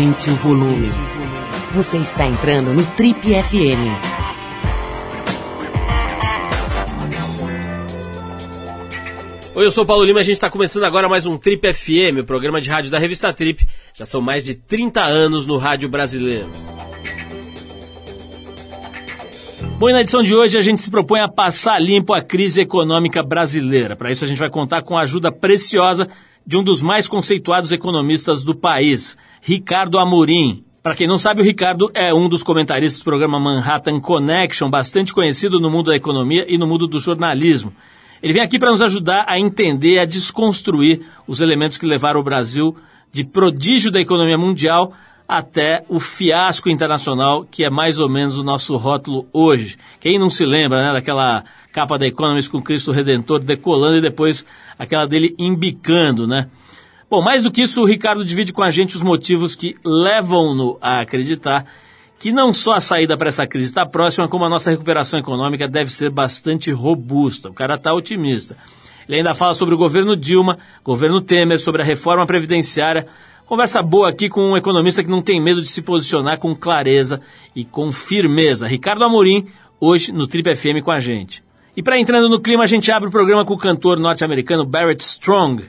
Aumente o volume. Você está entrando no Trip FM. Oi, eu sou o Paulo Lima e a gente está começando agora mais um Trip FM, o programa de rádio da revista Trip. Já são mais de 30 anos no rádio brasileiro. Bom, e na edição de hoje a gente se propõe a passar limpo a crise econômica brasileira. Para isso a gente vai contar com a ajuda preciosa de um dos mais conceituados economistas do país, Ricardo Amorim. Para quem não sabe, o Ricardo é um dos comentaristas do programa Manhattan Connection, bastante conhecido no mundo da economia e no mundo do jornalismo. Ele vem aqui para nos ajudar a entender, a desconstruir os elementos que levaram o Brasil de prodígio da economia mundial até o fiasco internacional, que é mais ou menos o nosso rótulo hoje. Quem não se lembra né, daquela capa da Economist com Cristo Redentor decolando e depois aquela dele embicando, né? Bom, mais do que isso, o Ricardo divide com a gente os motivos que levam-no a acreditar que não só a saída para essa crise está próxima, como a nossa recuperação econômica deve ser bastante robusta. O cara está otimista. Ele ainda fala sobre o governo Dilma, governo Temer, sobre a reforma previdenciária, Conversa boa aqui com um economista que não tem medo de se posicionar com clareza e com firmeza. Ricardo Amorim, hoje no Trip FM com a gente. E para entrando no clima, a gente abre o programa com o cantor norte-americano Barrett Strong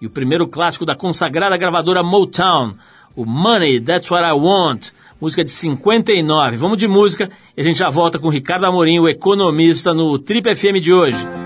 e o primeiro clássico da consagrada gravadora Motown, o Money, That's What I Want, música de 59. Vamos de música e a gente já volta com Ricardo Amorim, o economista, no Trip FM de hoje.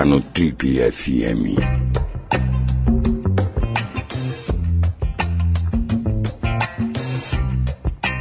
Está no Trip FM.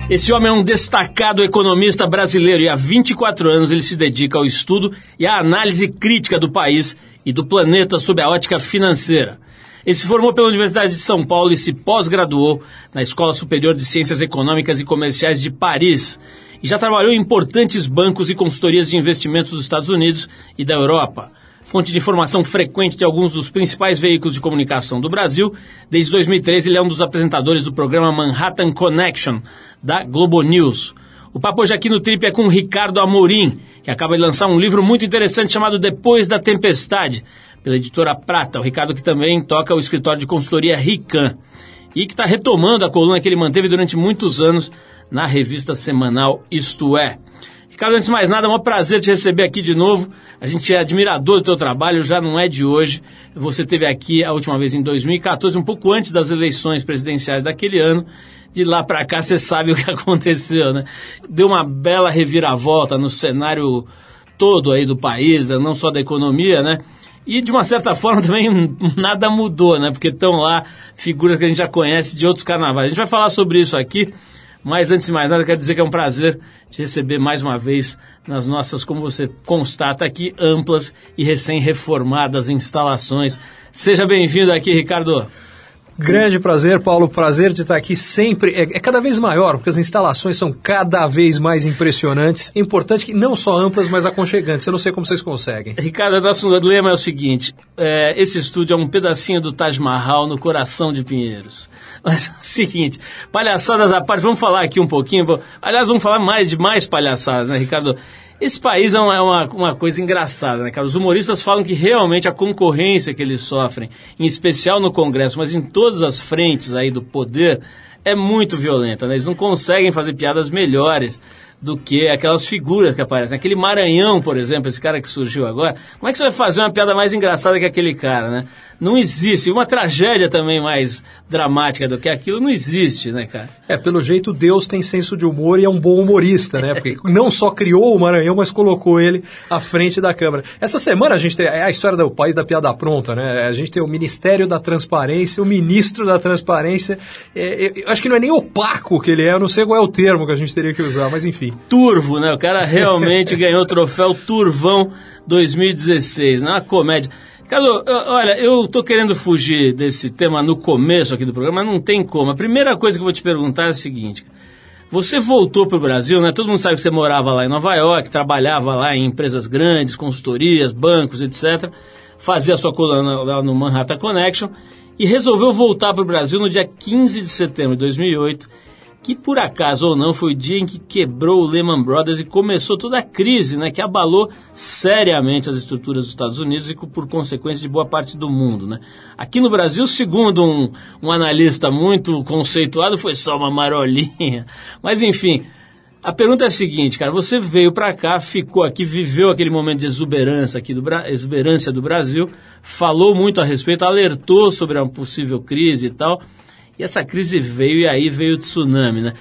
Esse homem é um destacado economista brasileiro e há 24 anos ele se dedica ao estudo e à análise crítica do país e do planeta sob a ótica financeira. Ele se formou pela Universidade de São Paulo e se pós-graduou na Escola Superior de Ciências Econômicas e Comerciais de Paris e já trabalhou em importantes bancos e consultorias de investimentos dos Estados Unidos e da Europa fonte de informação frequente de alguns dos principais veículos de comunicação do Brasil. Desde 2013, ele é um dos apresentadores do programa Manhattan Connection, da Globo News. O papo hoje aqui no Trip é com Ricardo Amorim. que acaba de lançar um livro muito interessante chamado Depois da Tempestade, pela editora Prata. O Ricardo que também toca o escritório de consultoria Rican e que está retomando a coluna que ele manteve durante muitos anos na revista semanal Isto É. Ricardo, antes de mais nada, é um prazer te receber aqui de novo. A gente é admirador do teu trabalho, já não é de hoje. Você teve aqui a última vez em 2014, um pouco antes das eleições presidenciais daquele ano. De lá para cá, você sabe o que aconteceu, né? Deu uma bela reviravolta no cenário todo aí do país, né? não só da economia, né? E de uma certa forma também nada mudou, né? Porque estão lá figuras que a gente já conhece de outros carnavais. A gente vai falar sobre isso aqui. Mas antes de mais nada, quero dizer que é um prazer te receber mais uma vez nas nossas, como você constata aqui, amplas e recém-reformadas instalações. Seja bem-vindo aqui, Ricardo. Grande prazer, Paulo. Prazer de estar aqui sempre. É, é, cada vez maior, porque as instalações são cada vez mais impressionantes. Importante que não só amplas, mas aconchegantes. Eu não sei como vocês conseguem. Ricardo, nosso lema é o seguinte: é, esse estúdio é um pedacinho do Taj Mahal no coração de Pinheiros. Mas é o seguinte, palhaçadas à parte, vamos falar aqui um pouquinho. Aliás, vamos falar mais de mais palhaçadas, né, Ricardo? Esse país é uma, é uma, uma, coisa engraçada, né, cara? Os humoristas falam que realmente a concorrência que eles sofrem, em especial no Congresso, mas em todas as frentes aí do poder, é muito violenta, né? Eles não conseguem fazer piadas melhores do que aquelas figuras que aparecem. Aquele Maranhão, por exemplo, esse cara que surgiu agora, como é que você vai fazer uma piada mais engraçada que aquele cara, né? Não existe. Uma tragédia também mais dramática do que aquilo não existe, né, cara? É, pelo jeito Deus tem senso de humor e é um bom humorista, né? Porque não só criou o Maranhão, mas colocou ele à frente da Câmara. Essa semana a gente tem é a história do país da piada pronta, né? A gente tem o Ministério da Transparência, o Ministro da Transparência. É, eu acho que não é nem opaco que ele é, eu não sei qual é o termo que a gente teria que usar, mas enfim. Turvo, né? O cara realmente ganhou o troféu Turvão 2016, né? Uma comédia. Carlos, olha, eu tô querendo fugir desse tema no começo aqui do programa, mas não tem como. A primeira coisa que eu vou te perguntar é a seguinte. Você voltou para o Brasil, né? Todo mundo sabe que você morava lá em Nova York, trabalhava lá em empresas grandes, consultorias, bancos, etc. Fazia sua coluna lá no Manhattan Connection e resolveu voltar para o Brasil no dia 15 de setembro de 2008 que por acaso ou não foi o dia em que quebrou o Lehman Brothers e começou toda a crise, né, que abalou seriamente as estruturas dos Estados Unidos e por consequência de boa parte do mundo, né. Aqui no Brasil, segundo um, um analista muito conceituado, foi só uma marolinha. Mas enfim, a pergunta é a seguinte, cara, você veio para cá, ficou aqui, viveu aquele momento de exuberância aqui do exuberância do Brasil, falou muito a respeito, alertou sobre a possível crise e tal. E essa crise veio e aí veio o tsunami, né?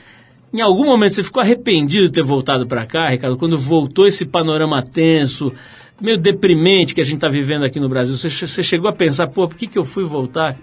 Em algum momento você ficou arrependido de ter voltado para cá, Ricardo, quando voltou esse panorama tenso, meio deprimente que a gente está vivendo aqui no Brasil? Você, você, chegou a pensar, pô, por que, que eu fui voltar?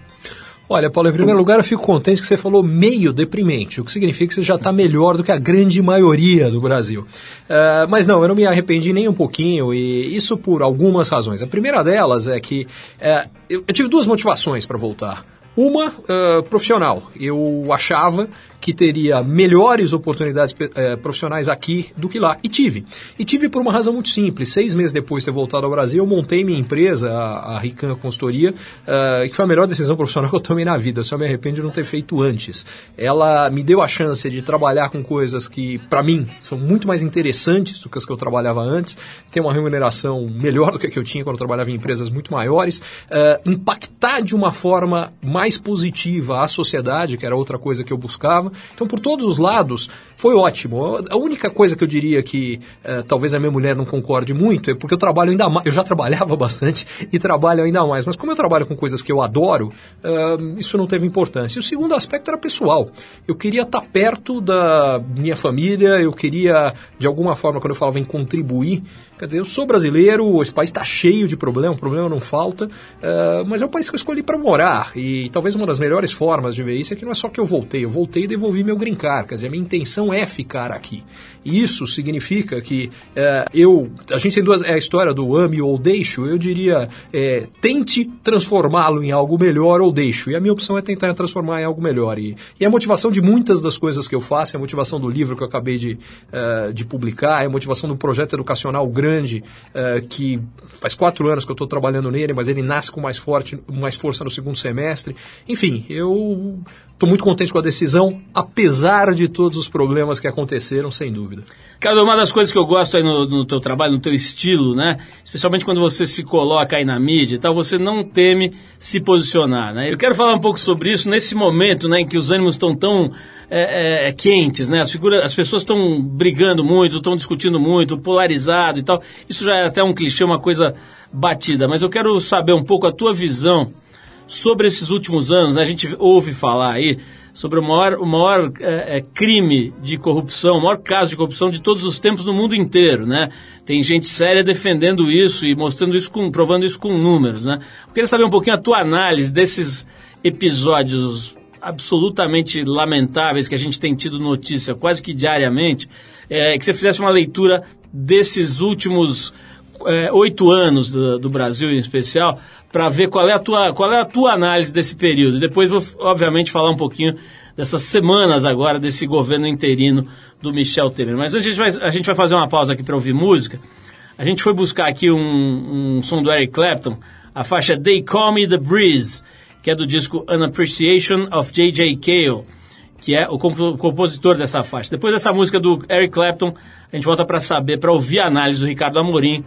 Olha, Paulo, em primeiro lugar, eu fico contente que você falou meio deprimente, o que significa que você já está melhor do que a grande maioria do Brasil. Uh, mas não, eu não me arrependi nem um pouquinho, e isso por algumas razões. A primeira delas é que uh, eu, eu tive duas motivações para voltar. Uma uh, profissional. Eu achava que teria melhores oportunidades eh, profissionais aqui do que lá. E tive. E tive por uma razão muito simples. Seis meses depois de ter voltado ao Brasil, eu montei minha empresa, a, a Rican Consultoria, uh, que foi a melhor decisão profissional que eu tomei na vida. Só me arrependo de não ter feito antes. Ela me deu a chance de trabalhar com coisas que, para mim, são muito mais interessantes do que as que eu trabalhava antes, ter uma remuneração melhor do que a que eu tinha quando eu trabalhava em empresas muito maiores, uh, impactar de uma forma mais positiva a sociedade, que era outra coisa que eu buscava. Então, por todos os lados, foi ótimo. A única coisa que eu diria que uh, talvez a minha mulher não concorde muito é porque eu trabalho ainda mais. Eu já trabalhava bastante e trabalho ainda mais. Mas como eu trabalho com coisas que eu adoro, uh, isso não teve importância. E o segundo aspecto era pessoal. Eu queria estar perto da minha família, eu queria, de alguma forma, quando eu falava em contribuir, quer dizer, eu sou brasileiro, esse país está cheio de problemas, problema não falta, uh, mas é o país que eu escolhi para morar. E talvez uma das melhores formas de ver isso é que não é só que eu voltei, eu voltei e devolvi meu green card, quer dizer, a minha intenção é ficar aqui. Isso significa que é, eu. A gente tem duas. É a história do ame ou deixo. Eu diria, é, tente transformá-lo em algo melhor ou deixo. E a minha opção é tentar transformar em algo melhor. E, e a motivação de muitas das coisas que eu faço, é a motivação do livro que eu acabei de, uh, de publicar, é a motivação do projeto educacional grande, uh, que faz quatro anos que eu estou trabalhando nele, mas ele nasce com mais, forte, mais força no segundo semestre. Enfim, eu Estou muito contente com a decisão, apesar de todos os problemas que aconteceram, sem dúvida. Cara, uma das coisas que eu gosto aí no, no teu trabalho, no teu estilo, né? Especialmente quando você se coloca aí na mídia e tal, você não teme se posicionar, né? Eu quero falar um pouco sobre isso nesse momento, né, em que os ânimos estão tão é, é, quentes, né? As, figuras, as pessoas estão brigando muito, estão discutindo muito, polarizado e tal. Isso já é até um clichê, uma coisa batida. Mas eu quero saber um pouco a tua visão sobre esses últimos anos, né, a gente ouve falar aí sobre o maior, o maior é, é, crime de corrupção, o maior caso de corrupção de todos os tempos no mundo inteiro, né? Tem gente séria defendendo isso e mostrando isso, com, provando isso com números, né? Eu queria saber um pouquinho a tua análise desses episódios absolutamente lamentáveis que a gente tem tido notícia quase que diariamente, é, que você fizesse uma leitura desses últimos é, oito anos do, do, Brasil em especial, para ver qual é, a tua, qual é a tua análise desse período. Depois vou, obviamente, falar um pouquinho dessas semanas agora, desse governo interino do Michel Temer. Mas a gente vai, a gente vai fazer uma pausa aqui para ouvir música. A gente foi buscar aqui um, um som do Eric Clapton, a faixa They Call Me The Breeze, que é do disco An Appreciation of J.J. Cale, que é o compositor dessa faixa. Depois dessa música do Eric Clapton, a gente volta para saber, para ouvir a análise do Ricardo Amorim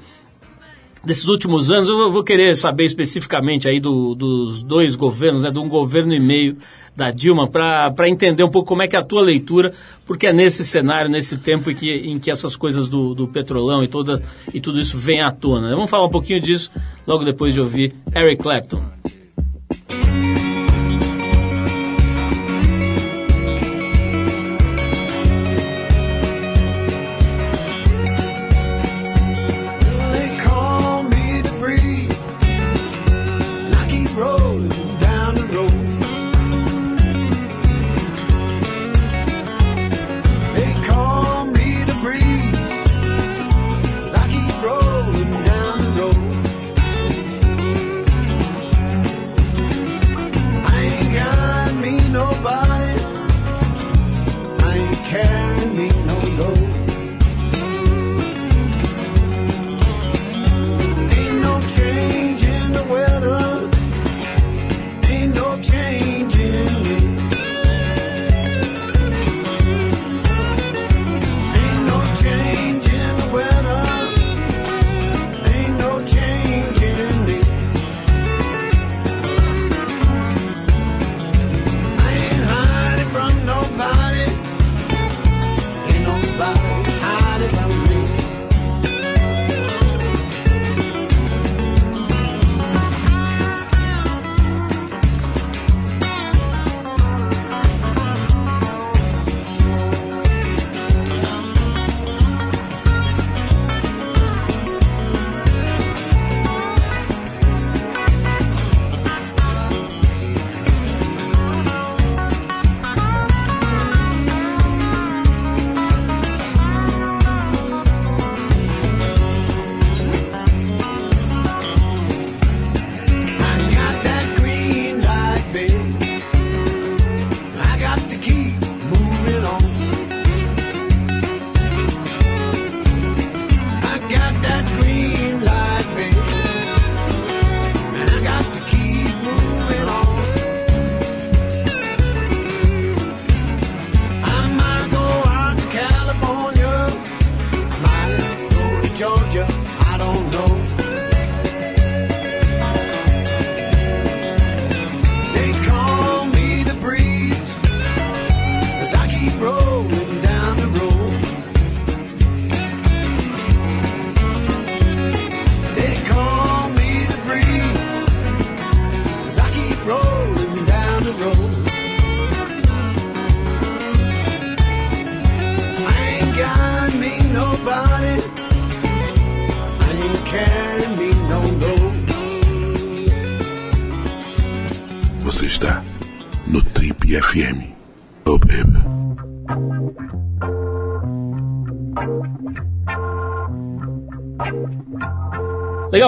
desses últimos anos, eu vou querer saber especificamente aí do, dos dois governos, né, de um governo e meio da Dilma, para entender um pouco como é que é a tua leitura, porque é nesse cenário, nesse tempo em que, em que essas coisas do, do petrolão e, toda, e tudo isso vem à tona. Vamos falar um pouquinho disso logo depois de ouvir Eric Clapton.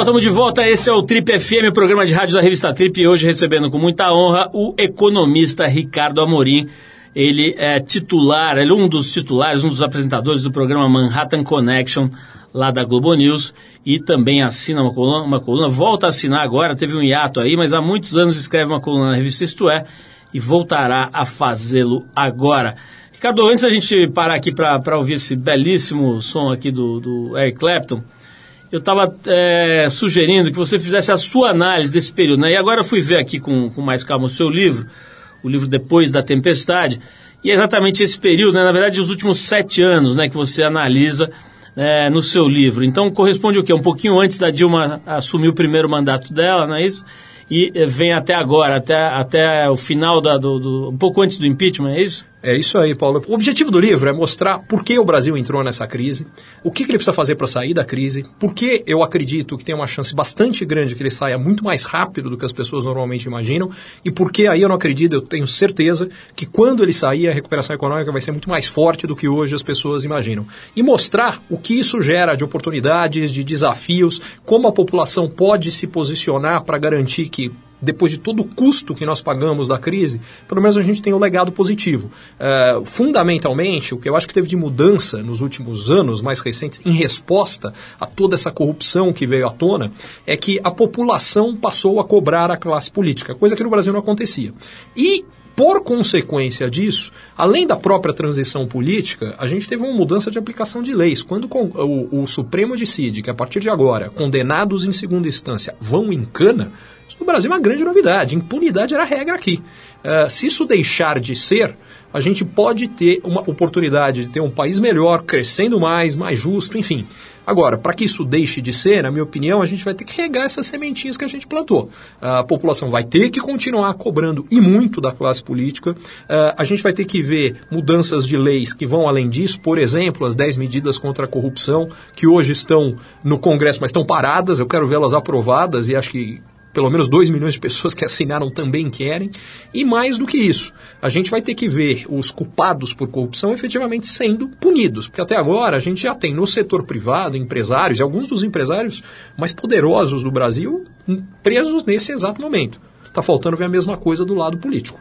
Legal, estamos de volta. Esse é o Trip FM, programa de rádio da revista Trip. E hoje recebendo com muita honra o economista Ricardo Amorim. Ele é titular, ele é um dos titulares, um dos apresentadores do programa Manhattan Connection, lá da Globo News, e também assina uma coluna, uma coluna, volta a assinar agora, teve um hiato aí, mas há muitos anos escreve uma coluna na revista Isto É, e voltará a fazê-lo agora. Ricardo, antes da gente parar aqui para ouvir esse belíssimo som aqui do, do Eric Clapton, eu estava é, sugerindo que você fizesse a sua análise desse período. Né? E agora eu fui ver aqui com, com mais calma o seu livro, o livro Depois da Tempestade, e é exatamente esse período, né? na verdade, os últimos sete anos né, que você analisa é, no seu livro. Então corresponde o quê? Um pouquinho antes da Dilma assumir o primeiro mandato dela, não é isso? E é, vem até agora, até, até o final da, do, do, um pouco antes do impeachment, é isso? É isso aí, Paulo. O objetivo do livro é mostrar por que o Brasil entrou nessa crise, o que, que ele precisa fazer para sair da crise, por que eu acredito que tem uma chance bastante grande que ele saia muito mais rápido do que as pessoas normalmente imaginam, e por que aí eu não acredito, eu tenho certeza que quando ele sair, a recuperação econômica vai ser muito mais forte do que hoje as pessoas imaginam. E mostrar o que isso gera de oportunidades, de desafios, como a população pode se posicionar para garantir que depois de todo o custo que nós pagamos da crise, pelo menos a gente tem um legado positivo. Uh, fundamentalmente, o que eu acho que teve de mudança nos últimos anos mais recentes, em resposta a toda essa corrupção que veio à tona, é que a população passou a cobrar a classe política, coisa que no Brasil não acontecia. E por consequência disso, além da própria transição política, a gente teve uma mudança de aplicação de leis. Quando o, o Supremo decide que, a partir de agora, condenados em segunda instância vão em cana, no Brasil é uma grande novidade. Impunidade era regra aqui. Uh, se isso deixar de ser, a gente pode ter uma oportunidade de ter um país melhor, crescendo mais, mais justo, enfim. Agora, para que isso deixe de ser, na minha opinião, a gente vai ter que regar essas sementinhas que a gente plantou. A população vai ter que continuar cobrando e muito da classe política. Uh, a gente vai ter que ver mudanças de leis que vão além disso, por exemplo, as 10 medidas contra a corrupção, que hoje estão no Congresso, mas estão paradas. Eu quero vê-las aprovadas e acho que pelo menos 2 milhões de pessoas que assinaram também querem. E mais do que isso, a gente vai ter que ver os culpados por corrupção efetivamente sendo punidos. Porque até agora a gente já tem no setor privado empresários, e alguns dos empresários mais poderosos do Brasil, presos nesse exato momento. Está faltando ver a mesma coisa do lado político.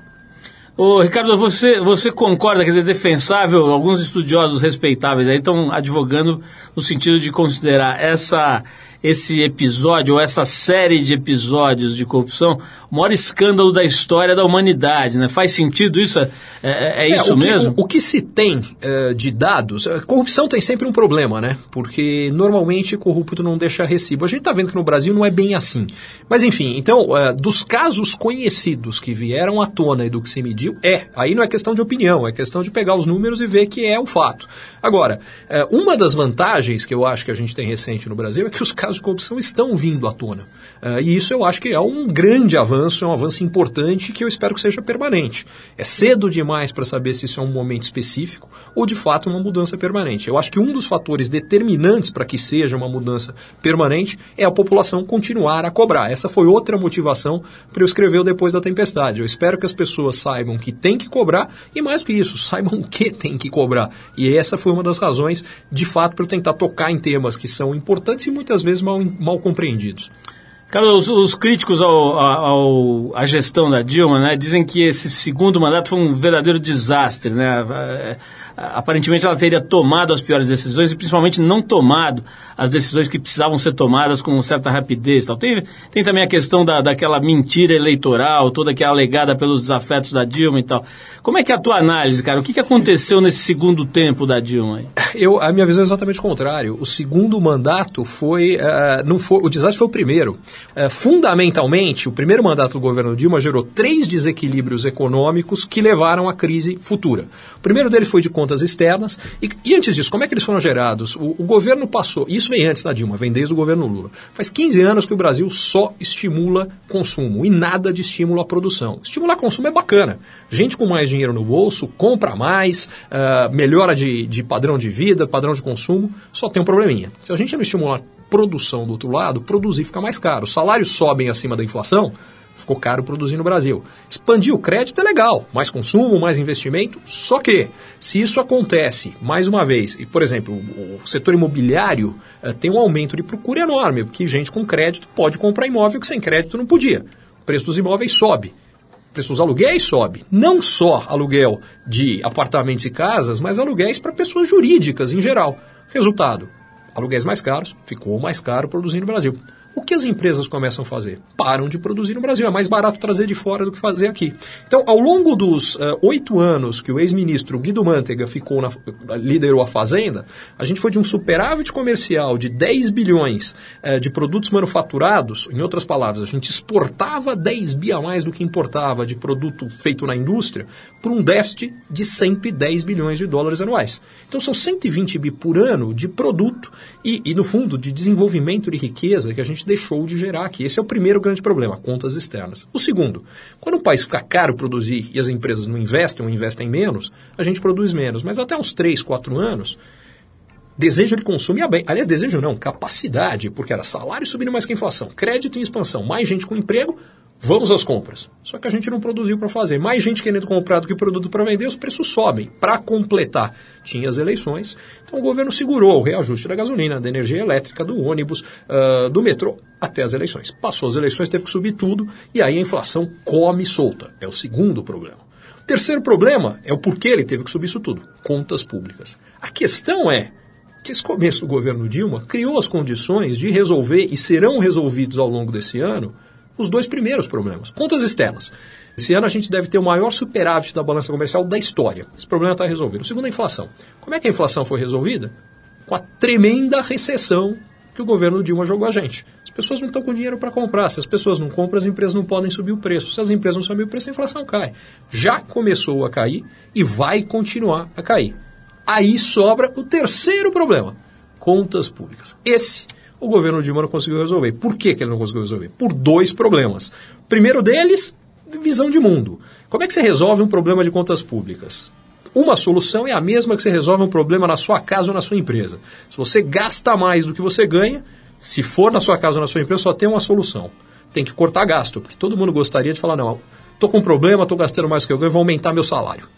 Ô, Ricardo, você, você concorda, quer dizer, defensável, alguns estudiosos respeitáveis aí estão advogando no sentido de considerar essa esse episódio, ou essa série de episódios de corrupção, o maior escândalo da história da humanidade. Né? Faz sentido isso? É, é, é, é isso o que, mesmo? O, o, que se tem uh, de dados, corrupção tem sempre um problema, né? Porque normalmente corrupto não deixa recibo. A gente está vendo que no Brasil não é bem assim. Mas enfim, então, uh, dos casos conhecidos que vieram à tona e do que se mediu, é. Aí não é questão de opinião, é questão de pegar os números e ver que é o fato. Agora, uh, uma das vantagens que eu acho que a gente tem recente no Brasil é que os casos casos de corrupção estão vindo à tona. Uh, e isso eu acho que é um grande avanço, é um avanço importante que eu espero que seja permanente. É cedo demais para saber se isso é um momento específico ou de fato uma mudança permanente. Eu acho que um dos fatores determinantes para que seja uma mudança permanente é a população continuar a cobrar. Essa foi outra motivação para eu escrever o Depois da Tempestade. Eu espero que as pessoas saibam que tem que cobrar e mais do que isso, saibam o que tem que cobrar. E essa foi uma das razões, de fato, para eu tentar tocar em temas que são importantes e muitas vezes mal, mal compreendidos. Cara, os, os críticos ao, ao, à gestão da Dilma né, dizem que esse segundo mandato foi um verdadeiro desastre. Né? aparentemente ela teria tomado as piores decisões e principalmente não tomado as decisões que precisavam ser tomadas com certa rapidez. Tal. Tem, tem também a questão da, daquela mentira eleitoral, toda que é alegada pelos desafetos da Dilma e tal. Como é que é a tua análise, cara? O que, que aconteceu nesse segundo tempo da Dilma? Eu, a minha visão é exatamente o contrário. O segundo mandato foi, uh, não foi, o desastre foi o primeiro. Uh, fundamentalmente, o primeiro mandato do governo Dilma gerou três desequilíbrios econômicos que levaram à crise futura. O primeiro deles foi de conta contas externas. E, e, antes disso, como é que eles foram gerados? O, o, governo passou, isso vem antes da Dilma, vem desde o governo Lula. Faz 15 anos que o Brasil só estimula consumo e nada de estímulo à produção. Estimular consumo é bacana. Gente com mais dinheiro no bolso compra mais, uh, melhora de, de padrão de vida, padrão de consumo, só tem um probleminha. Se a gente não estimular produção do outro lado, produzir fica mais caro. Os salários sobem acima da inflação, ficou caro produzir no Brasil. Expandir o crédito é legal, mais consumo, mais investimento, só que se isso acontece, mais uma vez, e por exemplo, o setor imobiliário uh, tem um aumento de procura enorme, porque gente com crédito pode comprar imóvel que sem crédito não podia. O preço dos imóveis sobe. O preço dos aluguéis sobe. Não só aluguel de apartamentos e casas, mas aluguéis para pessoas jurídicas em geral. Resultado, aluguéis mais caros, ficou mais caro produzir no Brasil. O que as empresas começam a fazer? Param de produzir no Brasil. É mais barato trazer de fora do que fazer aqui. Então, ao longo dos uh, oito anos que o ex-ministro Guido Mantega ficou na, liderou a Fazenda, a gente foi de um superávit comercial de 10 bilhões uh, de produtos manufaturados. Em outras palavras, a gente exportava 10 bi a mais do que importava de produto feito na indústria, por um déficit de 110 bilhões de dólares anuais. Então, são 120 bi por ano de produto e, e no fundo, de desenvolvimento de riqueza que a gente gente deixou de gerar aqui. Esse é o primeiro grande problema, contas externas. O segundo, quando o país fica caro produzir e as empresas não investem ou investem menos, a gente produz menos. Mas até uns 3, 4 anos, desejo de consumo ia bem. Aliás, desejo não, capacidade, porque era salário subindo mais que inflação, crédito em expansão, mais gente com emprego, Vamos às compras. Só que a gente não produziu para fazer. Mais gente querendo comprar do que produto para vender, os preços sobem. Para completar, tinha as eleições. Então o governo segurou o reajuste da gasolina, da energia elétrica, do ônibus, uh, do metrô, até as eleições. Passou as eleições, teve que subir tudo, e aí a inflação come solta. É o segundo problema. O terceiro problema é o porquê ele teve que subir isso tudo. Contas públicas. A questão é que esse começo do governo Dilma criou as condições de resolver, e serão resolvidos ao longo desse ano, os dois primeiros problemas. Contas externas. Esse ano a gente deve ter o maior superávit da balança comercial da história. Esse problema está resolvido. O segundo a inflação. Como é que a inflação foi resolvida? Com a tremenda recessão que o governo Dilma jogou a gente. As pessoas não estão com dinheiro para comprar. Se as pessoas não compram, as empresas não podem subir o preço. Se as empresas não subirem o preço, a inflação cai. Já começou a cair e vai continuar a cair. Aí sobra o terceiro problema: contas públicas. Esse o governo Dilma não conseguiu resolver. Por que, que ele não conseguiu resolver? Por dois problemas. Primeiro deles, visão de mundo. Como é que você resolve um problema de contas públicas? Uma solução é a mesma que você resolve um problema na sua casa ou na sua empresa. Se você gasta mais do que você ganha, se for na sua casa ou na sua empresa, só tem uma solução. Tem que cortar gasto, porque todo mundo gostaria de falar, não, estou com um problema, estou gastando mais do que eu ganho, vou aumentar meu salário.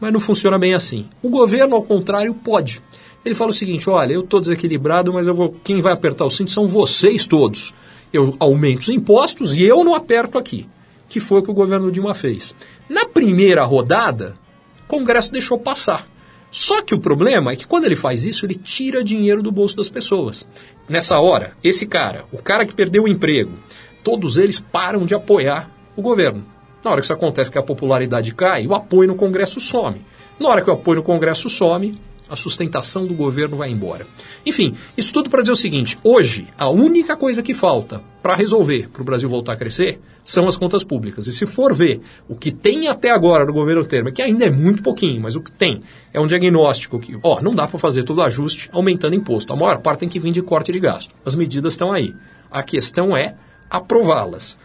Mas não funciona bem assim. O governo, ao contrário, pode. Ele fala o seguinte: olha, eu estou desequilibrado, mas eu vou, quem vai apertar o cinto são vocês todos. Eu aumento os impostos e eu não aperto aqui. Que foi o que o governo Dilma fez. Na primeira rodada, o Congresso deixou passar. Só que o problema é que quando ele faz isso, ele tira dinheiro do bolso das pessoas. Nessa hora, esse cara, o cara que perdeu o emprego, todos eles param de apoiar o governo. Na hora que isso acontece, que a popularidade cai, o apoio no Congresso some. Na hora que o apoio no Congresso some, a sustentação do governo vai embora. Enfim, isso tudo para dizer o seguinte: hoje, a única coisa que falta para resolver, para o Brasil voltar a crescer, são as contas públicas. E se for ver o que tem até agora no governo Temer, que ainda é muito pouquinho, mas o que tem é um diagnóstico que, ó, não dá para fazer todo ajuste aumentando imposto. A maior parte tem que vir de corte de gasto. As medidas estão aí. A questão é aprová-las.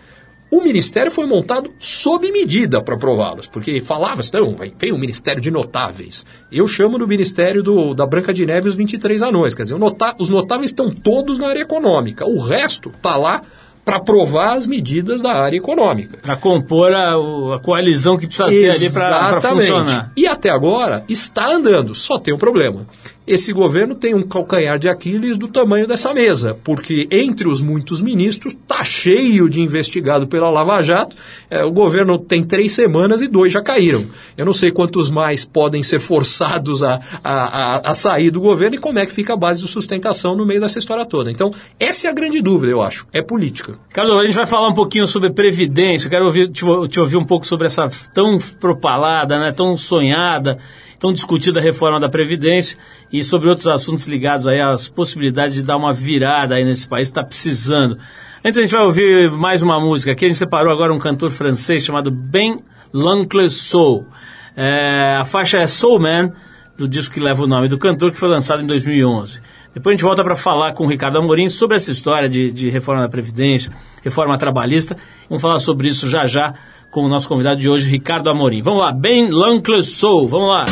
O ministério foi montado sob medida para aprová-los, porque falava-se, não, vem o Ministério de Notáveis. Eu chamo do Ministério do, da Branca de Neve os 23 anões, quer dizer, nota, os notáveis estão todos na área econômica, o resto está lá para aprovar as medidas da área econômica. Para compor a, a, coalizão que precisa ter ali para funcionar. E até agora está andando, só tem um problema esse governo tem um calcanhar de Aquiles do tamanho dessa mesa, porque entre os muitos ministros está cheio de investigado pela Lava Jato. É, o governo tem três semanas e dois já caíram. Eu não sei quantos mais podem ser forçados a, a, a, a sair do governo e como é que fica a base de sustentação no meio dessa história toda. Então, essa é a grande dúvida, eu acho. É política. Carlos, a gente vai falar um pouquinho sobre Previdência. Eu quero ouvir, te, te ouvir um pouco sobre essa tão propalada, né, tão sonhada tão discutida a reforma da Previdência e sobre outros assuntos ligados aí às possibilidades de dar uma virada aí nesse país, está precisando. Antes a gente vai ouvir mais uma música aqui, a gente separou agora um cantor francês chamado Ben L'Oncle Soul. É, a faixa é Soul Man, do disco que leva o nome do cantor, que foi lançado em 2011. Depois a gente volta para falar com o Ricardo Amorim sobre essa história de, de reforma da Previdência, reforma trabalhista. Vamos falar sobre isso já já com o nosso convidado de hoje, Ricardo Amorim. Vamos lá, Ben L'Oncle Soul, vamos lá.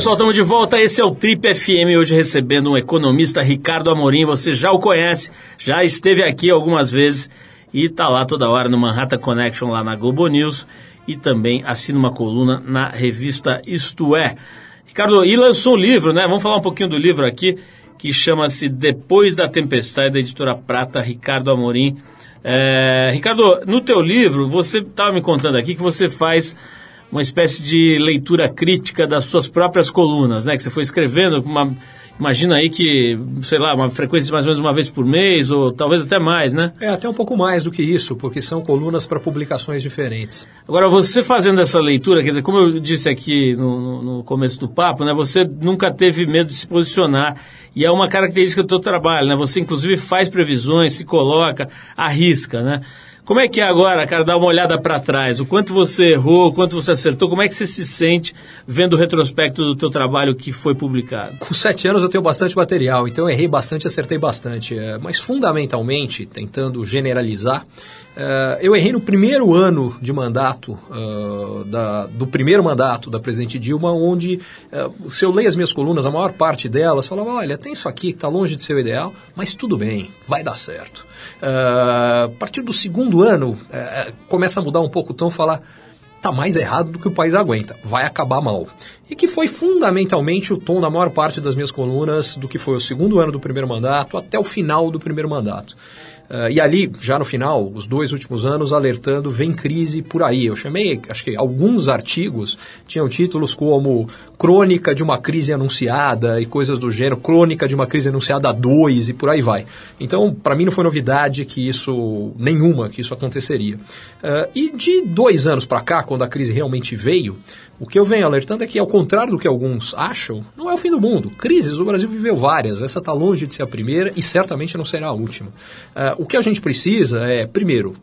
Pessoal, estamos de volta. Esse é o Trip FM, hoje recebendo um economista, Ricardo Amorim. Você já o conhece, já esteve aqui algumas vezes e está lá toda hora no Manhattan Connection, lá na Globo News, e também assina uma coluna na revista Isto É. Ricardo, e lançou um livro, né? Vamos falar um pouquinho do livro aqui, que chama-se Depois da Tempestade, da editora Prata, Ricardo Amorim. É, Ricardo, no teu livro, você estava me contando aqui que você faz uma espécie de leitura crítica das suas próprias colunas, né? Que você foi escrevendo, uma, imagina aí que, sei lá, uma frequência de mais ou menos uma vez por mês, ou talvez até mais, né? É, até um pouco mais do que isso, porque são colunas para publicações diferentes. Agora, você fazendo essa leitura, quer dizer, como eu disse aqui no, no começo do papo, né? Você nunca teve medo de se posicionar, e é uma característica do teu trabalho, né? Você, inclusive, faz previsões, se coloca, arrisca, né? Como é que é agora, cara, dar uma olhada para trás? O quanto você errou, o quanto você acertou? Como é que você se sente vendo o retrospecto do teu trabalho que foi publicado? Com sete anos eu tenho bastante material, então errei bastante, acertei bastante. É, mas fundamentalmente, tentando generalizar, é, eu errei no primeiro ano de mandato, uh, da, do primeiro mandato da presidente Dilma, onde, uh, se eu leio as minhas colunas, a maior parte delas falava, olha, tem isso aqui que está longe de ser o ideal, mas tudo bem, vai dar certo. Uh, a partir do segundo ano, começa a mudar um pouco o tom, falar, tá mais errado do que o país aguenta, vai acabar mal. E que foi fundamentalmente o tom da maior parte das minhas colunas do que foi o segundo ano do primeiro mandato até o final do primeiro mandato. Uh, e ali, já no final, os dois últimos anos, alertando, vem crise por aí. Eu chamei, acho que alguns artigos tinham títulos como Crônica de uma crise anunciada e coisas do gênero, Crônica de uma crise anunciada 2 e por aí vai. Então, para mim não foi novidade que isso, nenhuma, que isso aconteceria. Uh, e de dois anos para cá, quando a crise realmente veio, o que eu venho alertando é que, ao contrário do que alguns acham, não é o fim do mundo. Crises, o Brasil viveu várias. Essa está longe de ser a primeira e certamente não será a última. Uh, o que a gente precisa é, primeiro,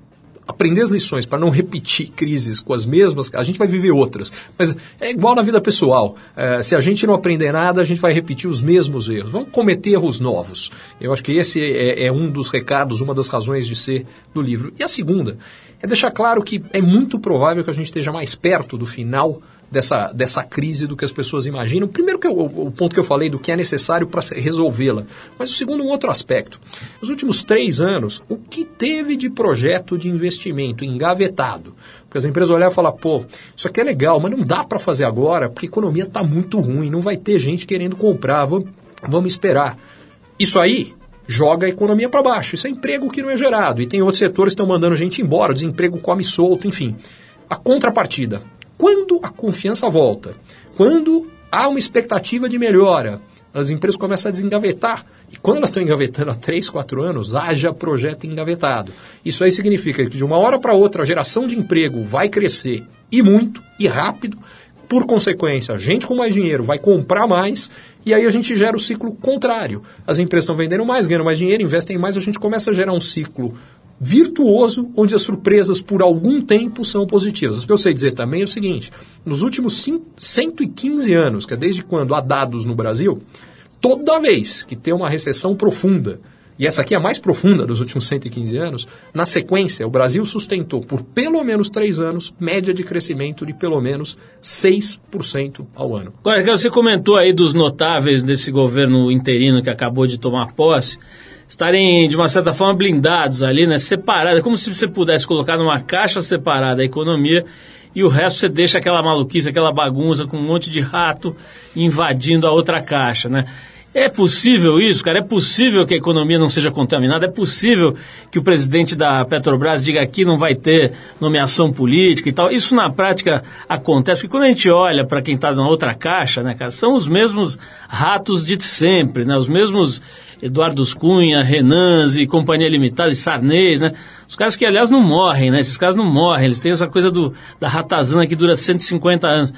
aprender as lições para não repetir crises com as mesmas, a gente vai viver outras. Mas é igual na vida pessoal. É, se a gente não aprender nada, a gente vai repetir os mesmos erros. Vamos cometer erros novos. Eu acho que esse é, é um dos recados, uma das razões de ser do livro. E a segunda é deixar claro que é muito provável que a gente esteja mais perto do final dessa, dessa crise do que as pessoas imaginam. Primeiro, que eu, o ponto que eu falei do que é necessário para resolvê-la. Mas o segundo, um outro aspecto. Nos últimos três anos, o que teve de projeto de investimento engavetado? Porque as empresas olham e falam, pô, isso aqui é legal, mas não dá para fazer agora, porque a economia está muito ruim, não vai ter gente querendo comprar, vamos, vamos esperar. Isso aí joga a economia para baixo. Isso é emprego que não é gerado. E tem outros setores que estão mandando gente embora, o desemprego come solto, enfim. A contrapartida, quando a confiança volta, quando há uma expectativa de melhora, as empresas começam a desengavetar. E quando elas estão engavetando há 3, 4 anos, haja projeto engavetado. Isso aí significa que de uma hora para outra a geração de emprego vai crescer e muito e rápido. Por consequência, a gente com mais dinheiro vai comprar mais e aí a gente gera o ciclo contrário. As empresas estão vendendo mais, ganhando mais dinheiro, investem mais, a gente começa a gerar um ciclo virtuoso, onde as surpresas por algum tempo são positivas. O que eu sei dizer também é o seguinte: nos últimos 115 anos, que é desde quando há dados no Brasil, toda vez que tem uma recessão profunda, e essa aqui é a mais profunda dos últimos 115 anos, na sequência, o Brasil sustentou por pelo menos três anos média de crescimento de pelo menos 6% ao ano. Agora, você comentou aí dos notáveis desse governo interino que acabou de tomar posse estarem, de uma certa forma, blindados ali, né? Separados. É como se você pudesse colocar numa caixa separada a economia e o resto você deixa aquela maluquice, aquela bagunça com um monte de rato invadindo a outra caixa, né? É possível isso, cara? É possível que a economia não seja contaminada? É possível que o presidente da Petrobras diga que não vai ter nomeação política e tal? Isso na prática acontece, porque quando a gente olha para quem está na outra caixa, né, cara, são os mesmos ratos de sempre, né? Os mesmos Eduardo Cunha, Renans e Companhia Limitada e Sarnez, né? Os caras que, aliás, não morrem, né? Esses caras não morrem, eles têm essa coisa do, da ratazana que dura 150 anos.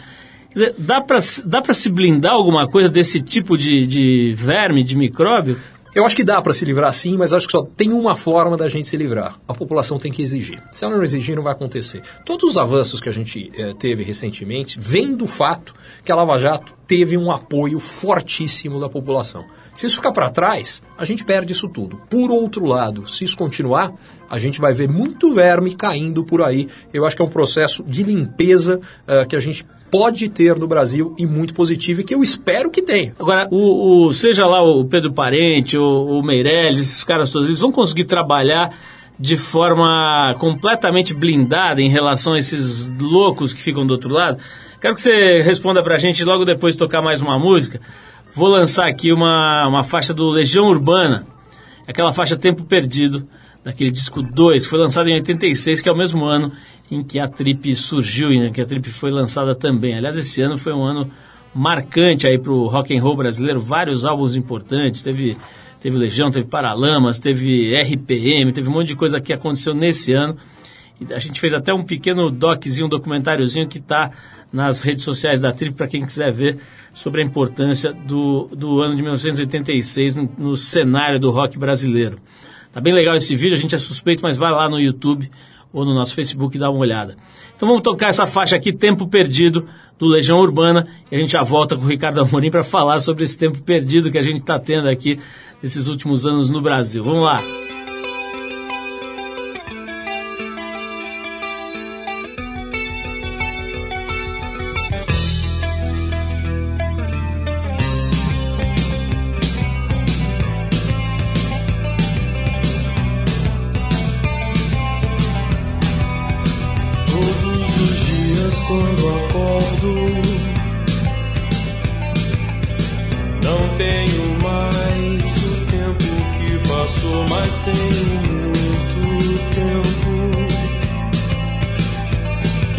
Quer dizer, dá para dá se blindar alguma coisa desse tipo de, de verme, de micróbio? Eu acho que dá para se livrar sim, mas acho que só tem uma forma da gente se livrar. A população tem que exigir. Se ela não exigir, não vai acontecer. Todos os avanços que a gente eh, teve recentemente vêm do fato que a Lava Jato teve um apoio fortíssimo da população. Se isso ficar para trás, a gente perde isso tudo. Por outro lado, se isso continuar, a gente vai ver muito verme caindo por aí. Eu acho que é um processo de limpeza uh, que a gente pode ter no Brasil e muito positivo e que eu espero que tenha. Agora, o, o seja lá o Pedro Parente, o, o Meirelles, esses caras todos, eles vão conseguir trabalhar de forma completamente blindada em relação a esses loucos que ficam do outro lado? Quero que você responda pra gente logo depois de tocar mais uma música. Vou lançar aqui uma, uma faixa do Legião Urbana, aquela faixa Tempo Perdido, daquele disco 2, que foi lançado em 86, que é o mesmo ano em que a Trip surgiu, em que a Trip foi lançada também. Aliás, esse ano foi um ano marcante aí pro rock and roll brasileiro, vários álbuns importantes, teve teve Legião, teve Paralamas, teve RPM, teve um monte de coisa que aconteceu nesse ano. E a gente fez até um pequeno doczinho, um documentáriozinho que está nas redes sociais da Trip para quem quiser ver sobre a importância do, do ano de 1986 no, no cenário do rock brasileiro. Tá bem legal esse vídeo, a gente é suspeito, mas vai lá no YouTube ou no nosso Facebook e dá uma olhada. Então vamos tocar essa faixa aqui, Tempo Perdido, do Legião Urbana, e a gente já volta com o Ricardo Amorim para falar sobre esse tempo perdido que a gente está tendo aqui nesses últimos anos no Brasil. Vamos lá!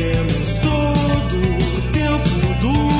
temos todo o tempo do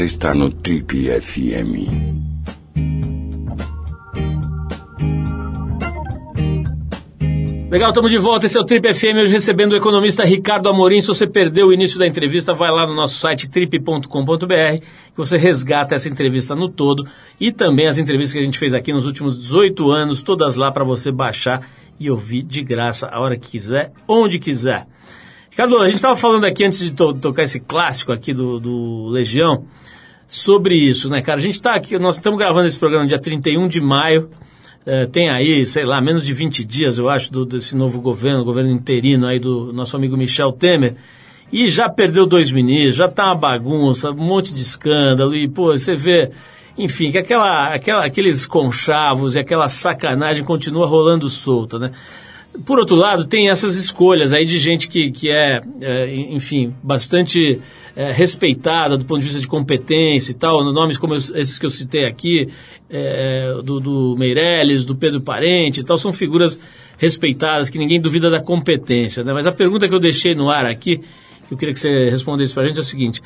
Você está no Trip FM. Legal, estamos de volta. Esse é o Trip FM, hoje recebendo o economista Ricardo Amorim. Se você perdeu o início da entrevista, vai lá no nosso site trip.com.br que você resgata essa entrevista no todo e também as entrevistas que a gente fez aqui nos últimos 18 anos, todas lá para você baixar e ouvir de graça a hora que quiser, onde quiser. Ricardo, a gente estava falando aqui antes de to tocar esse clássico aqui do, do Legião sobre isso, né, cara? A gente está aqui, nós estamos gravando esse programa dia 31 de maio. É, tem aí, sei lá, menos de 20 dias, eu acho, do, desse novo governo, governo interino aí do nosso amigo Michel Temer. E já perdeu dois ministros, já tá uma bagunça, um monte de escândalo, e, pô, você vê, enfim, que aquela, aquela, aqueles conchavos e aquela sacanagem continua rolando solta, né? Por outro lado, tem essas escolhas aí de gente que, que é, é enfim, bastante é, respeitada do ponto de vista de competência e tal, nomes como esses que eu citei aqui, é, do, do Meirelles, do Pedro Parente e tal, são figuras respeitadas, que ninguém duvida da competência. Né? Mas a pergunta que eu deixei no ar aqui, que eu queria que você respondesse para a gente é o seguinte.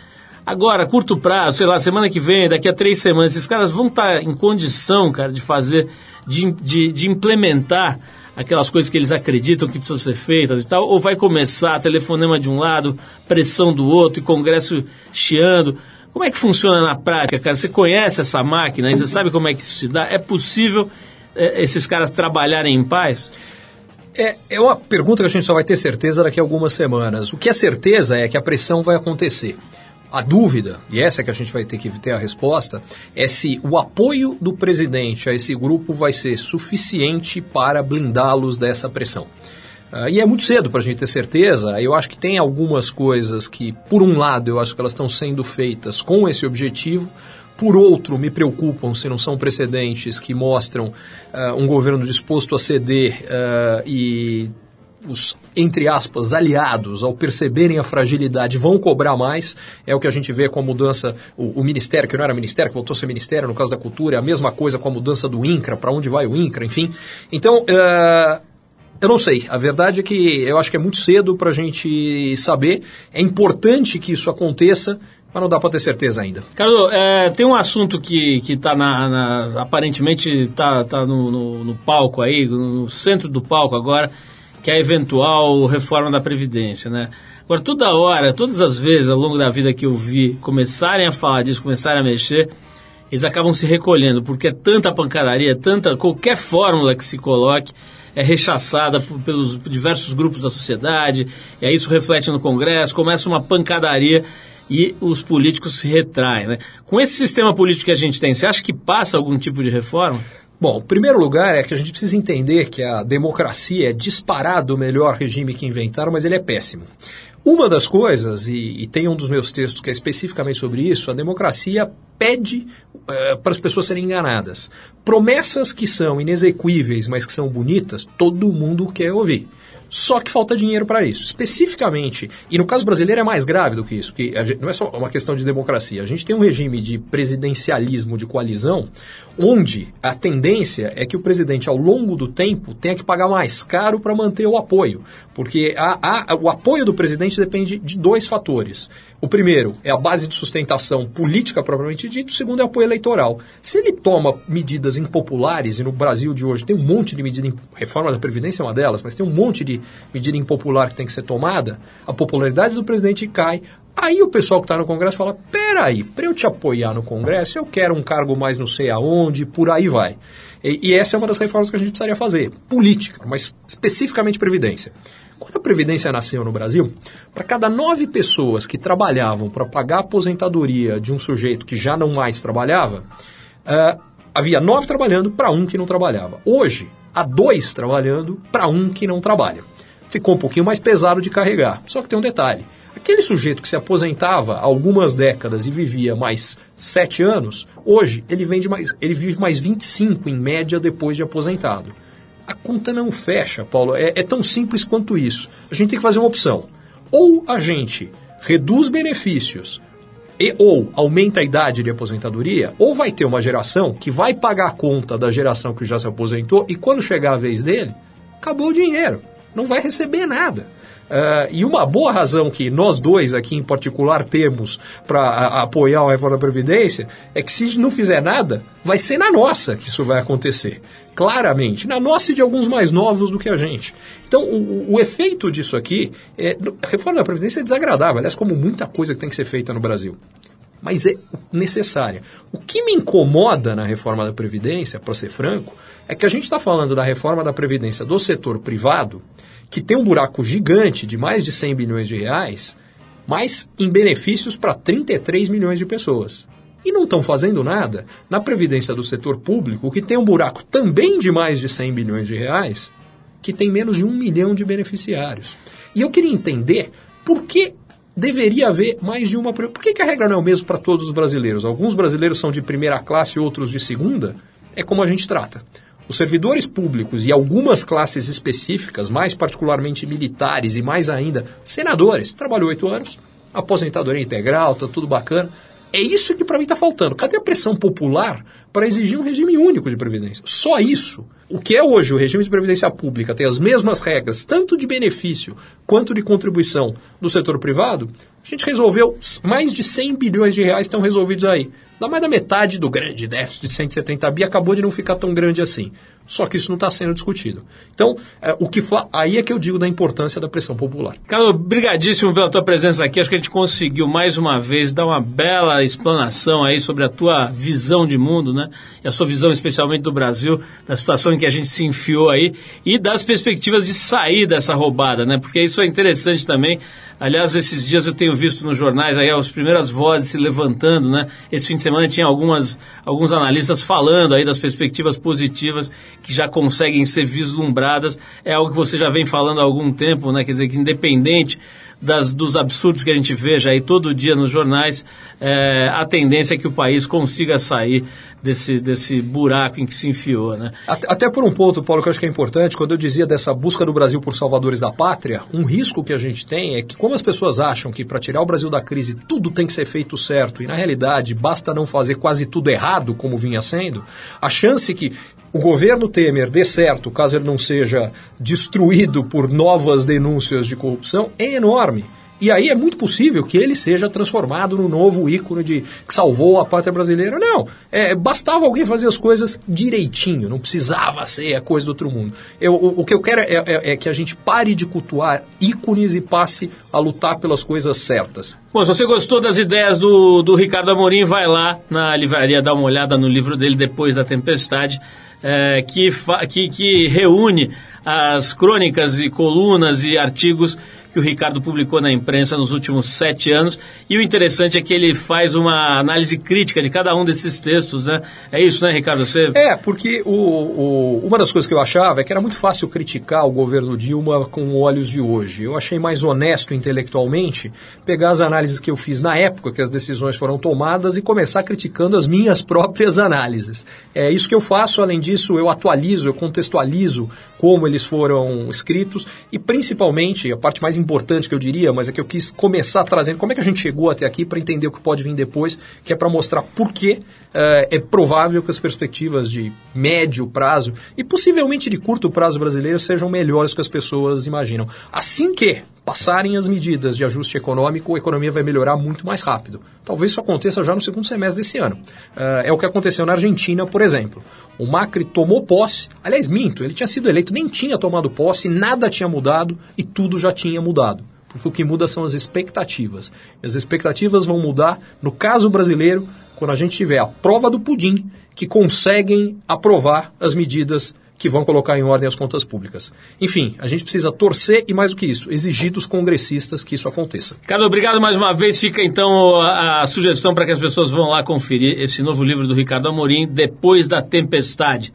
Agora, curto prazo, sei lá, semana que vem, daqui a três semanas, esses caras vão estar tá em condição, cara, de fazer, de, de, de implementar aquelas coisas que eles acreditam que precisam ser feitas e tal, ou vai começar telefonema de um lado, pressão do outro e congresso chiando. Como é que funciona na prática, cara? Você conhece essa máquina e você sabe como é que isso se dá? É possível é, esses caras trabalharem em paz? É, é uma pergunta que a gente só vai ter certeza daqui a algumas semanas. O que é certeza é que a pressão vai acontecer. A dúvida, e essa é que a gente vai ter que ter a resposta, é se o apoio do presidente a esse grupo vai ser suficiente para blindá-los dessa pressão. Uh, e é muito cedo para a gente ter certeza. Eu acho que tem algumas coisas que, por um lado, eu acho que elas estão sendo feitas com esse objetivo. Por outro, me preocupam se não são precedentes que mostram uh, um governo disposto a ceder uh, e os, entre aspas, aliados, ao perceberem a fragilidade, vão cobrar mais. É o que a gente vê com a mudança, o, o Ministério, que não era Ministério, que voltou a ser Ministério, no caso da Cultura, é a mesma coisa com a mudança do INCRA, para onde vai o INCRA, enfim. Então, uh, eu não sei. A verdade é que eu acho que é muito cedo para a gente saber. É importante que isso aconteça, mas não dá para ter certeza ainda. Carlos, é, tem um assunto que está na, na, aparentemente está tá no, no, no, palco aí, no centro do palco agora, que é a eventual reforma da Previdência, né? Agora, toda hora, todas as vezes ao longo da vida que eu vi começarem a falar disso, começarem a mexer, eles acabam se recolhendo, porque é tanta pancadaria, tanta qualquer fórmula que se coloque é rechaçada por, pelos diversos grupos da sociedade, e aí isso reflete no Congresso, começa uma pancadaria e os políticos se retraem. Né? Com esse sistema político que a gente tem, você acha que passa algum tipo de reforma? Bom, em primeiro lugar é que a gente precisa entender que a democracia é disparado o melhor regime que inventaram, mas ele é péssimo. Uma das coisas, e, e, tem um dos meus textos que é especificamente sobre isso, a democracia pede uh, para as pessoas serem enganadas. Promessas que são inexequíveis, mas que são bonitas, todo mundo quer ouvir. Só que falta dinheiro para isso. Especificamente, e no caso brasileiro é mais grave do que isso, porque não é só uma questão de democracia. A gente tem um regime de presidencialismo de coalizão, onde a tendência é que o presidente, ao longo do tempo, tenha que pagar mais caro para manter o apoio. Porque a, a, o apoio do presidente depende de dois fatores. O primeiro é a base de sustentação política propriamente dito, o segundo é apoio eleitoral. Se ele toma medidas impopulares, e no Brasil de hoje tem um monte de medida, reforma da Previdência é uma delas, mas tem um monte de medida impopular que tem que ser tomada, a popularidade do presidente cai, Aí o pessoal que está no Congresso fala: peraí, para eu te apoiar no Congresso, eu quero um cargo mais não sei aonde, por aí vai. E, e, essa é uma das reformas que a gente precisaria fazer: política, mas especificamente Previdência. Quando a Previdência nasceu no Brasil, para cada nove pessoas que trabalhavam para pagar a aposentadoria de um sujeito que já não mais trabalhava, uh, havia nove trabalhando para um que não trabalhava. Hoje, há dois trabalhando para um que não trabalha. Ficou um pouquinho mais pesado de carregar. Só que tem um detalhe: aquele sujeito que se aposentava há algumas décadas e vivia mais sete anos, hoje ele, vende mais, ele vive mais 25 em média depois de aposentado. A conta não fecha, Paulo. É, é tão simples quanto isso. A gente tem que fazer uma opção. Ou a gente reduz benefícios e ou aumenta a idade de aposentadoria, ou vai ter uma geração que vai pagar a conta da geração que já se aposentou e quando chegar a vez dele, acabou o dinheiro. Não vai receber nada. Uh, e uma boa razão que nós dois aqui em particular temos para apoiar a reforma da Previdência é que se não fizer nada, vai ser na nossa que isso vai acontecer. Claramente. Na nossa e de alguns mais novos do que a gente. Então, o, o efeito disso aqui, é, a reforma da Previdência é desagradável, aliás, como muita coisa que tem que ser feita no Brasil mas é necessária. O que me incomoda na reforma da Previdência, para ser franco, é que a gente está falando da reforma da Previdência do setor privado, que tem um buraco gigante de mais de 100 bilhões de reais, mas em benefícios para 33 milhões de pessoas. E não estão fazendo nada na Previdência do setor público, que tem um buraco também de mais de 100 bilhões de reais, que tem menos de um milhão de beneficiários. E eu queria entender por que deveria haver mais de uma. Por que, a regra não é o mesmo para todos os brasileiros? Alguns brasileiros são de primeira classe, outros de segunda. É como a gente trata. Os servidores públicos e algumas classes específicas, mais particularmente militares e mais ainda senadores, trabalhou oito anos, aposentadoria integral, tá tudo bacana. É isso que para mim está faltando. Cadê a pressão popular para exigir um regime único de previdência? Só isso. O que é hoje o regime de previdência pública tem as mesmas regras, tanto de benefício quanto de contribuição no setor privado. A gente resolveu mais de 100 bilhões de reais estão resolvidos aí. Dá mais da metade do grande déficit de 170 bi acabou de não ficar tão grande assim. Só que isso não está sendo discutido. Então, é, o que aí é que eu digo da importância da pressão popular. Carlos, obrigadíssimo pela tua presença aqui. Acho que a gente conseguiu mais uma vez dar uma bela explanação aí sobre a tua visão de mundo, né? E a sua visão especialmente do Brasil, da situação em que a gente se enfiou aí e das perspectivas de sair dessa roubada, né? Porque isso é interessante também. Aliás, esses dias eu tenho visto nos jornais aí as primeiras vozes se levantando, né? Esse fim de semana tinha algumas, alguns analistas falando aí das perspectivas positivas que já conseguem ser vislumbradas. É algo que você já vem falando há algum tempo, né? Quer dizer, que independente das, dos absurdos que a gente veja aí todo dia nos jornais, é, a tendência é que o país consiga sair desse, desse buraco em que se enfiou. Né? Até, até por um ponto, Paulo, que eu acho que é importante, quando eu dizia dessa busca do Brasil por salvadores da pátria, um risco que a gente tem é que, como as pessoas acham que para tirar o Brasil da crise tudo tem que ser feito certo, e na realidade basta não fazer quase tudo errado, como vinha sendo, a chance que o governo Temer dê certo, caso ele não seja destruído por novas denúncias de corrupção, é enorme. E aí é muito possível que ele seja transformado no novo ícone de que salvou a pátria brasileira. Não, é, bastava alguém fazer as coisas direitinho, não precisava ser a coisa do outro mundo. Eu, o, o, que eu quero é, é, é, que a gente pare de cultuar ícones e passe a lutar pelas coisas certas. Bom, se você gostou das ideias do, do Ricardo Amorim, vai lá na livraria dar uma olhada no livro dele Depois da Tempestade é, que, que, que reúne as crônicas e colunas e artigos que o Ricardo publicou na imprensa nos últimos sete anos. E o interessante é que ele faz uma análise crítica de cada um desses textos, né? É isso, né, Ricardo? Você... É, porque o, o, uma das coisas que eu achava é que era muito fácil criticar o governo Dilma com olhos de hoje. Eu achei mais honesto intelectualmente pegar as análises que eu fiz na época que as decisões foram tomadas e começar criticando as minhas próprias análises. É isso que eu faço, além disso, eu atualizo, eu contextualizo como eles foram escritos e principalmente, a parte mais importante que eu diria, mas é que eu quis começar trazendo como é que a gente chegou até aqui para entender o que pode vir depois, que é para mostrar por que uh, é provável que as perspectivas de médio prazo e possivelmente de curto prazo brasileiro sejam melhores que as pessoas imaginam. Assim que passarem as medidas de ajuste econômico, a economia vai melhorar muito mais rápido. Talvez isso aconteça já no segundo semestre desse ano. Uh, é o que aconteceu na Argentina, por exemplo. O Macri tomou posse, aliás, minto, ele tinha sido eleito, nem tinha tomado posse, nada tinha mudado e tudo já tinha mudado. Porque o que muda são as expectativas. As expectativas vão mudar, no caso brasileiro, quando a gente tiver a prova do pudim, que conseguem aprovar as medidas que vão colocar em ordem as contas públicas. Enfim, a gente precisa torcer e, mais do que isso, exigir dos congressistas que isso aconteça. Ricardo, obrigado mais uma vez. Fica então a, sugestão para que as pessoas vão lá conferir esse novo livro do Ricardo Amorim, Depois da Tempestade.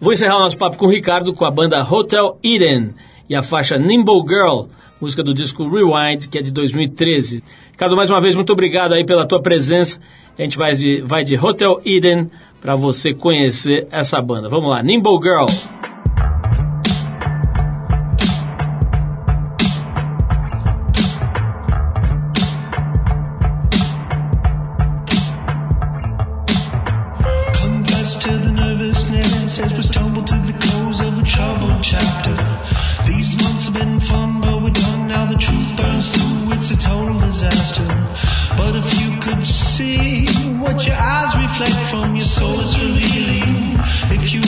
Vou encerrar o nosso papo com o Ricardo com a banda Hotel Eden e a faixa Nimble Girl, música do disco Rewind, que é de 2013. Ricardo, mais uma vez, muito obrigado aí pela tua presença. A gente vai de, vai de Hotel Eden para você conhecer essa banda. Vamos lá, Nimble Girl. reflect from your soul is revealing. If you